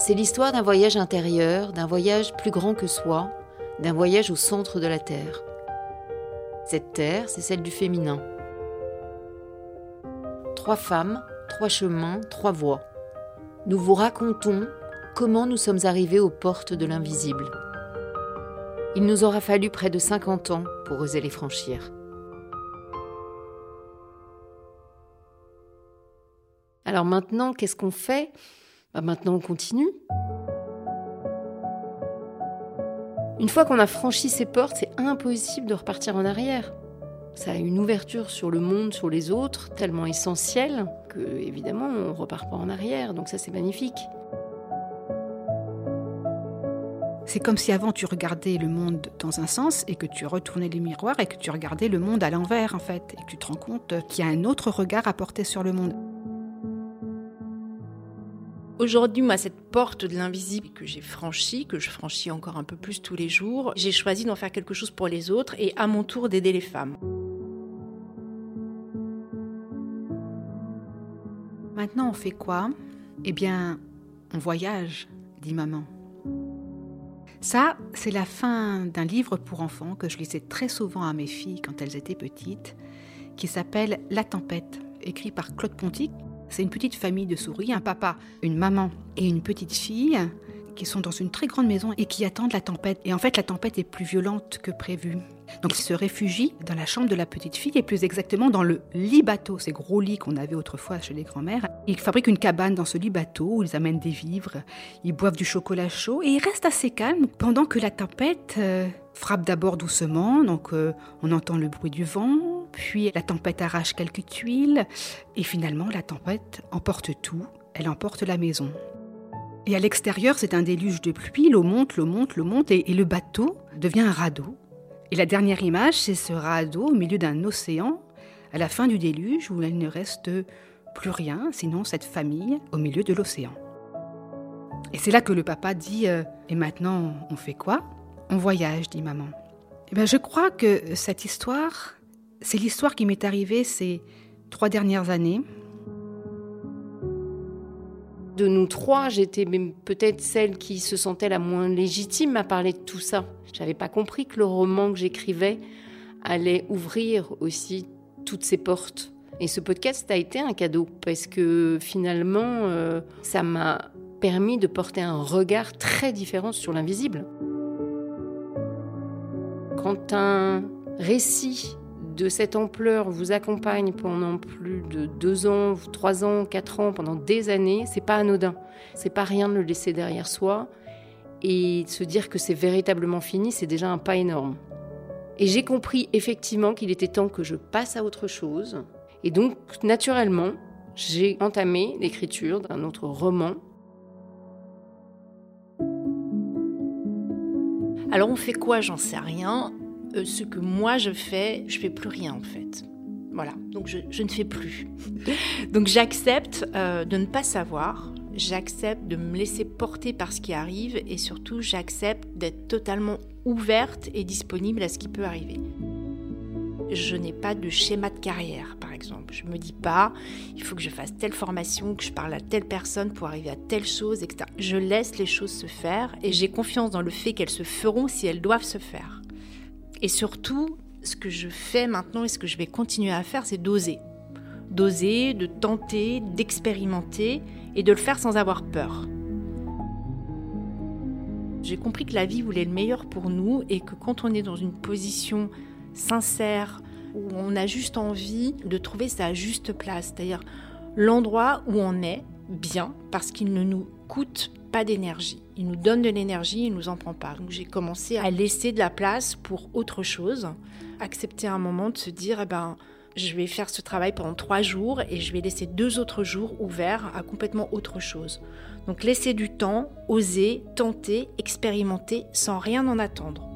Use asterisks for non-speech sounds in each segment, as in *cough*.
C'est l'histoire d'un voyage intérieur, d'un voyage plus grand que soi, d'un voyage au centre de la Terre. Cette Terre, c'est celle du féminin. Trois femmes, trois chemins, trois voies. Nous vous racontons comment nous sommes arrivés aux portes de l'invisible. Il nous aura fallu près de 50 ans pour oser les franchir. Alors maintenant, qu'est-ce qu'on fait? Bah, Maintenant, on continue. Une fois qu'on a franchi ces portes, c'est impossible de repartir en arrière. Ça a une ouverture sur le monde, sur les autres, tellement essentielle que, évidemment, on repart pas en arrière. Donc ça, c'est magnifique. C'est comme si avant tu regardais le monde dans un sens et que tu retournais les miroirs et que tu regardais le monde à l'envers en fait et que tu te rends compte qu'il y a un autre regard à porter sur le monde. Aujourd'hui, moi, cette porte de l'invisible que j'ai franchie, que je franchis encore un peu plus tous les jours, j'ai choisi d'en faire quelque chose pour les autres et à mon tour d'aider les femmes. Maintenant, on fait quoi? Eh bien, on voyage, dit maman. Ça, c'est la fin d'un livre pour enfants que je lisais très souvent à mes filles quand elles étaient petites, qui s'appelle La tempête, écrit par Claude Ponty, c'est une petite famille de souris, un papa, une maman et une petite fille qui sont dans une très grande maison et qui attendent la tempête. Et en fait, la tempête est plus violente que prévu. Donc ils se réfugient dans la chambre de la petite fille et plus exactement dans le lit bateau, ces gros lits qu'on avait autrefois chez les grands-mères. Ils fabriquent une cabane dans ce lit bateau où ils amènent des vivres, ils boivent du chocolat chaud et ils restent assez calmes pendant que la tempête euh, frappe d'abord doucement, donc euh, on entend le bruit du vent, puis la tempête arrache quelques tuiles, et finalement la tempête emporte tout, elle emporte la maison. Et à l'extérieur, c'est un déluge de pluie, l'eau monte, l'eau monte, l'eau monte, et, le bateau devient un radeau. Et la dernière image, c'est ce radeau au milieu d'un océan, à la fin du déluge, où il ne reste plus rien, sinon cette famille au milieu de l'océan. Et c'est là que le papa dit euh, Et maintenant, on fait quoi On voyage, dit maman. Et eh ben, je crois que cette histoire, c'est l'histoire qui m'est arrivée ces trois dernières années. De nous trois, j'étais peut-être celle qui se sentait la moins légitime à parler de tout ça. Je n'avais pas compris que le roman que j'écrivais allait ouvrir aussi toutes ces portes. Et ce podcast a été un cadeau parce que finalement, euh, ça m'a permis de porter un regard très différent sur l'invisible. Quand un récit de cette ampleur vous accompagne pendant plus de deux ans, trois ans, quatre ans, pendant des années, c'est pas anodin. C'est pas rien de le laisser derrière soi et se dire que c'est véritablement fini, c'est déjà un pas énorme. Et j'ai compris effectivement qu'il était temps que je passe à autre chose. Et donc, naturellement, j'ai entamé l'écriture d'un autre roman. Alors on fait quoi? J'en sais rien. Euh, ce que moi je fais, je fais plus rien en fait. Voilà, donc je, ne fais plus. *laughs* donc j'accepte euh, de ne pas savoir, j'accepte de me laisser porter par ce qui arrive et surtout j'accepte d'être totalement ouverte et disponible à ce qui peut arriver. Je n'ai pas de schéma de carrière, par exemple. Je me dis pas, il faut que je fasse telle formation, que je parle à telle personne pour arriver à telle chose, etc. Je laisse les choses se faire et j'ai confiance dans le fait qu'elles se feront si elles doivent se faire. Et surtout, ce que je fais maintenant et ce que je vais continuer à faire, c'est d'oser. D'oser, de tenter, d'expérimenter et de le faire sans avoir peur. J'ai compris que la vie voulait le meilleur pour nous et que quand on est dans une position sincère, où on a juste envie de trouver sa juste place, c'est-à-dire l'endroit où on est bien parce qu'il ne nous coûte pas d'énergie. Il nous donne de l'énergie, il nous en prend pas. Donc j'ai commencé à laisser de la place pour autre chose, accepter un moment de se dire, eh ben, je vais faire ce travail pendant trois jours et je vais laisser deux autres jours ouverts à complètement autre chose. Donc laisser du temps, oser, tenter, expérimenter sans rien en attendre.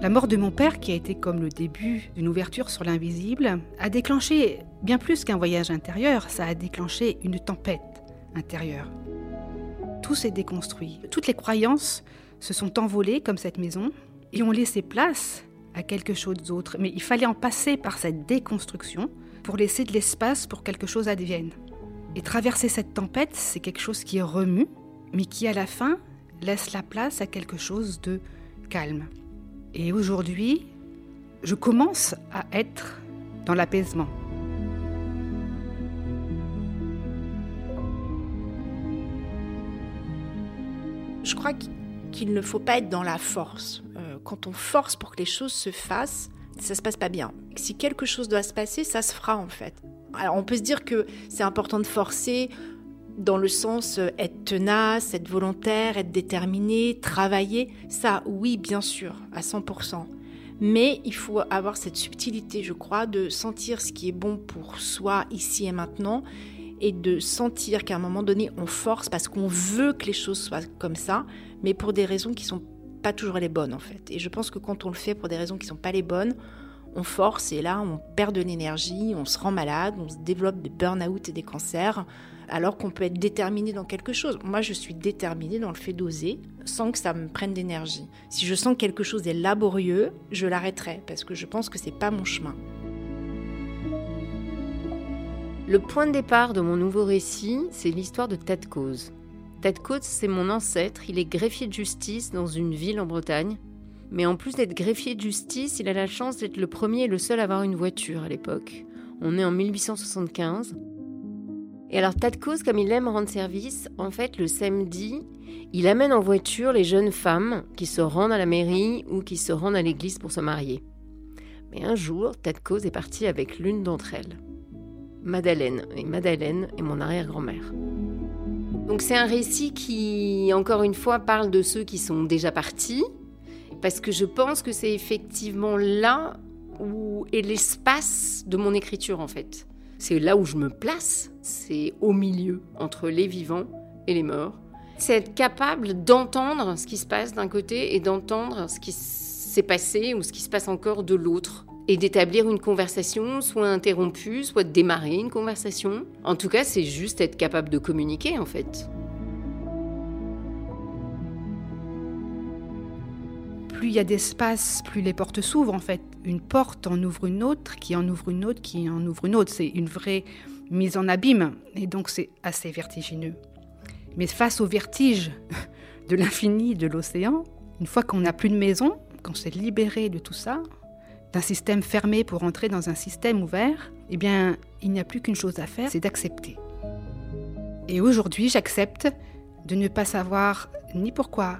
La mort de mon père, qui a été comme le début d'une ouverture sur l'invisible, a déclenché bien plus qu'un voyage intérieur, ça a déclenché une tempête intérieure. Tout s'est déconstruit. Toutes les croyances se sont envolées comme cette maison et ont laissé place à quelque chose d'autre. Mais il fallait en passer par cette déconstruction pour laisser de l'espace pour quelque chose advienne. Et traverser cette tempête, c'est quelque chose qui remue, mais qui à la fin laisse la place à quelque chose de calme. Et aujourd'hui, je commence à être dans l'apaisement. Je crois qu'il ne faut pas être dans la force. Euh, quand on force pour que les choses se fassent, ça se passe pas bien. Si quelque chose doit se passer, ça se fera en fait. Alors on peut se dire que c'est important de forcer dans le sens euh, être tenace, être volontaire, être déterminé, travailler. Ça, oui, bien sûr, à 100%. Mais il faut avoir cette subtilité, je crois, de sentir ce qui est bon pour soi ici et maintenant et de sentir qu'à un moment donné, on force parce qu'on veut que les choses soient comme ça, mais pour des raisons qui sont pas toujours les bonnes en fait. Et je pense que quand on le fait pour des raisons qui sont pas les bonnes, on force et là on perd de l'énergie, on se rend malade, on se développe des burn-out et des cancers, alors qu'on peut être déterminé dans quelque chose. Moi je suis déterminée dans le fait d'oser sans que ça me prenne d'énergie. Si je sens que quelque chose est laborieux, je l'arrêterai parce que je pense que c'est pas mon chemin. Le point de départ de mon nouveau récit, c'est l'histoire de Ted Cause. Ted c'est mon ancêtre, il est greffier de justice dans une ville en Bretagne. Mais en plus d'être greffier de justice, il a la chance d'être le premier et le seul à avoir une voiture à l'époque. On est en 1875. Et alors Ted comme il aime rendre service, en fait le samedi, il amène en voiture les jeunes femmes qui se rendent à la mairie ou qui se rendent à l'église pour se marier. Mais un jour, Ted est parti avec l'une d'entre elles. Madeleine. Et Madeleine est mon arrière-grand-mère. Donc c'est un récit qui, encore une fois, parle de ceux qui sont déjà partis, parce que je pense que c'est effectivement là où est l'espace de mon écriture en fait. C'est là où je me place, c'est au milieu entre les vivants et les morts. C'est être capable d'entendre ce qui se passe d'un côté et d'entendre ce qui s'est passé ou ce qui se passe encore de l'autre et d'établir une conversation, soit interrompue, soit de démarrer une conversation. En tout cas, c'est juste être capable de communiquer en fait. Plus il y a d'espace, plus les portes s'ouvrent en fait. Une porte en ouvre une autre, qui en ouvre une autre, qui en ouvre une autre. C'est une vraie mise en abîme et donc c'est assez vertigineux. Mais face au vertige de l'infini de l'océan, une fois qu'on n'a plus de maison, qu'on s'est libéré de tout ça, d'un système fermé pour entrer dans un système ouvert, eh bien, il n'y a plus qu'une chose à faire, c'est d'accepter. Et aujourd'hui, j'accepte de ne pas savoir ni pourquoi,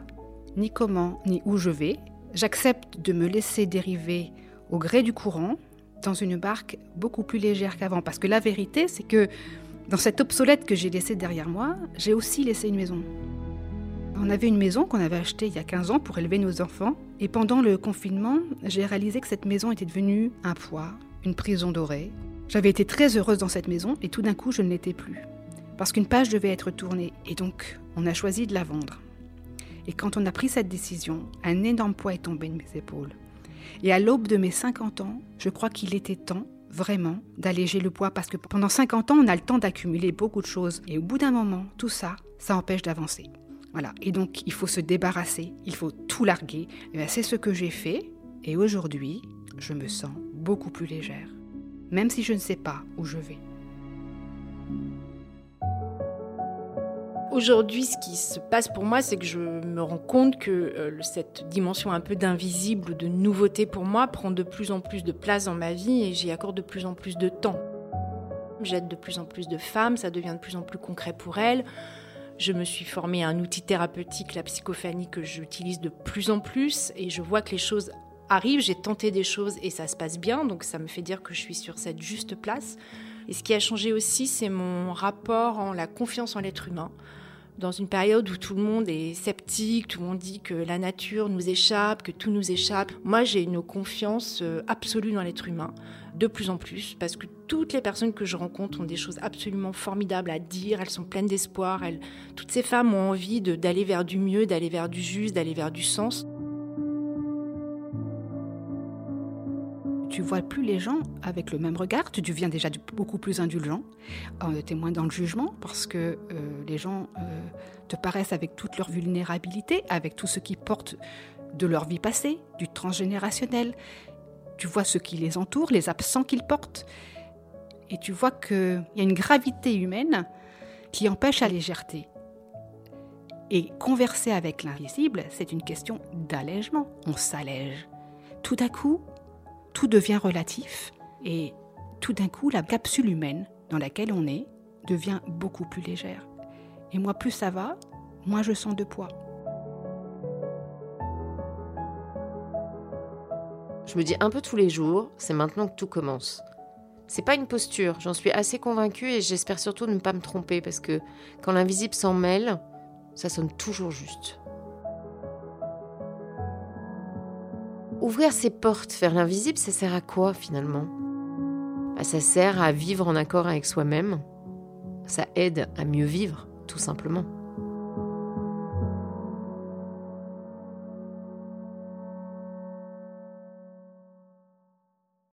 ni comment, ni où je vais. J'accepte de me laisser dériver au gré du courant dans une barque beaucoup plus légère qu'avant. Parce que la vérité, c'est que dans cette obsolète que j'ai laissée derrière moi, j'ai aussi laissé une maison. On avait une maison qu'on avait achetée il y a 15 ans pour élever nos enfants. Et pendant le confinement, j'ai réalisé que cette maison était devenue un poids, une prison dorée. J'avais été très heureuse dans cette maison et tout d'un coup, je ne l'étais plus. Parce qu'une page devait être tournée et donc on a choisi de la vendre. Et quand on a pris cette décision, un énorme poids est tombé de mes épaules. Et à l'aube de mes 50 ans, je crois qu'il était temps vraiment d'alléger le poids parce que pendant 50 ans, on a le temps d'accumuler beaucoup de choses. Et au bout d'un moment, tout ça, ça empêche d'avancer. Voilà. Et donc, il faut se débarrasser, il faut tout larguer. Eh c'est ce que j'ai fait. Et aujourd'hui, je me sens beaucoup plus légère. Même si je ne sais pas où je vais. Aujourd'hui, ce qui se passe pour moi, c'est que je me rends compte que euh, cette dimension un peu d'invisible, de nouveauté pour moi, prend de plus en plus de place dans ma vie et j'y accorde de plus en plus de temps. J'aide de plus en plus de femmes, ça devient de plus en plus concret pour elles. Je me suis formée à un outil thérapeutique, la psychophanie, que j'utilise de plus en plus et je vois que les choses arrivent. J'ai tenté des choses et ça se passe bien, donc ça me fait dire que je suis sur cette juste place. Et ce qui a changé aussi, c'est mon rapport en la confiance en l'être humain. Dans une période où tout le monde est sceptique, tout le monde dit que la nature nous échappe, que tout nous échappe, moi j'ai une confiance euh, absolue dans l'être humain de plus en plus, parce que toutes les personnes que je rencontre ont des choses absolument formidables à dire, elles sont pleines d'espoir, toutes ces femmes ont envie d'aller vers du mieux, d'aller vers du juste, d'aller vers du sens. Tu vois plus les gens avec le même regard, tu deviens déjà beaucoup plus indulgent, euh, tu es moins dans le jugement parce que euh, les gens euh, te paraissent avec toute leur vulnérabilité, avec tout ce qui porte de leur vie passée, du transgénérationnel, tu vois ce qui les entoure, les absents qu'ils portent. Et tu vois qu'il y a une gravité humaine qui empêche la légèreté. Et converser avec l'invisible, c'est une question d'allègement. On s'allège. Tout d'un coup, tout devient relatif et tout d'un coup, la capsule humaine dans laquelle on est devient beaucoup plus légère. Et moi, plus ça va, moins je sens de poids. Je me dis un peu tous les jours, c'est maintenant que tout commence. C'est pas une posture, j'en suis assez convaincue et j'espère surtout ne pas me tromper parce que quand l'invisible s'en mêle, ça sonne toujours juste. Ouvrir ses portes vers l'invisible, ça sert à quoi finalement? Bah, Ça sert à vivre en accord avec soi-même. Ça aide à mieux vivre, tout simplement.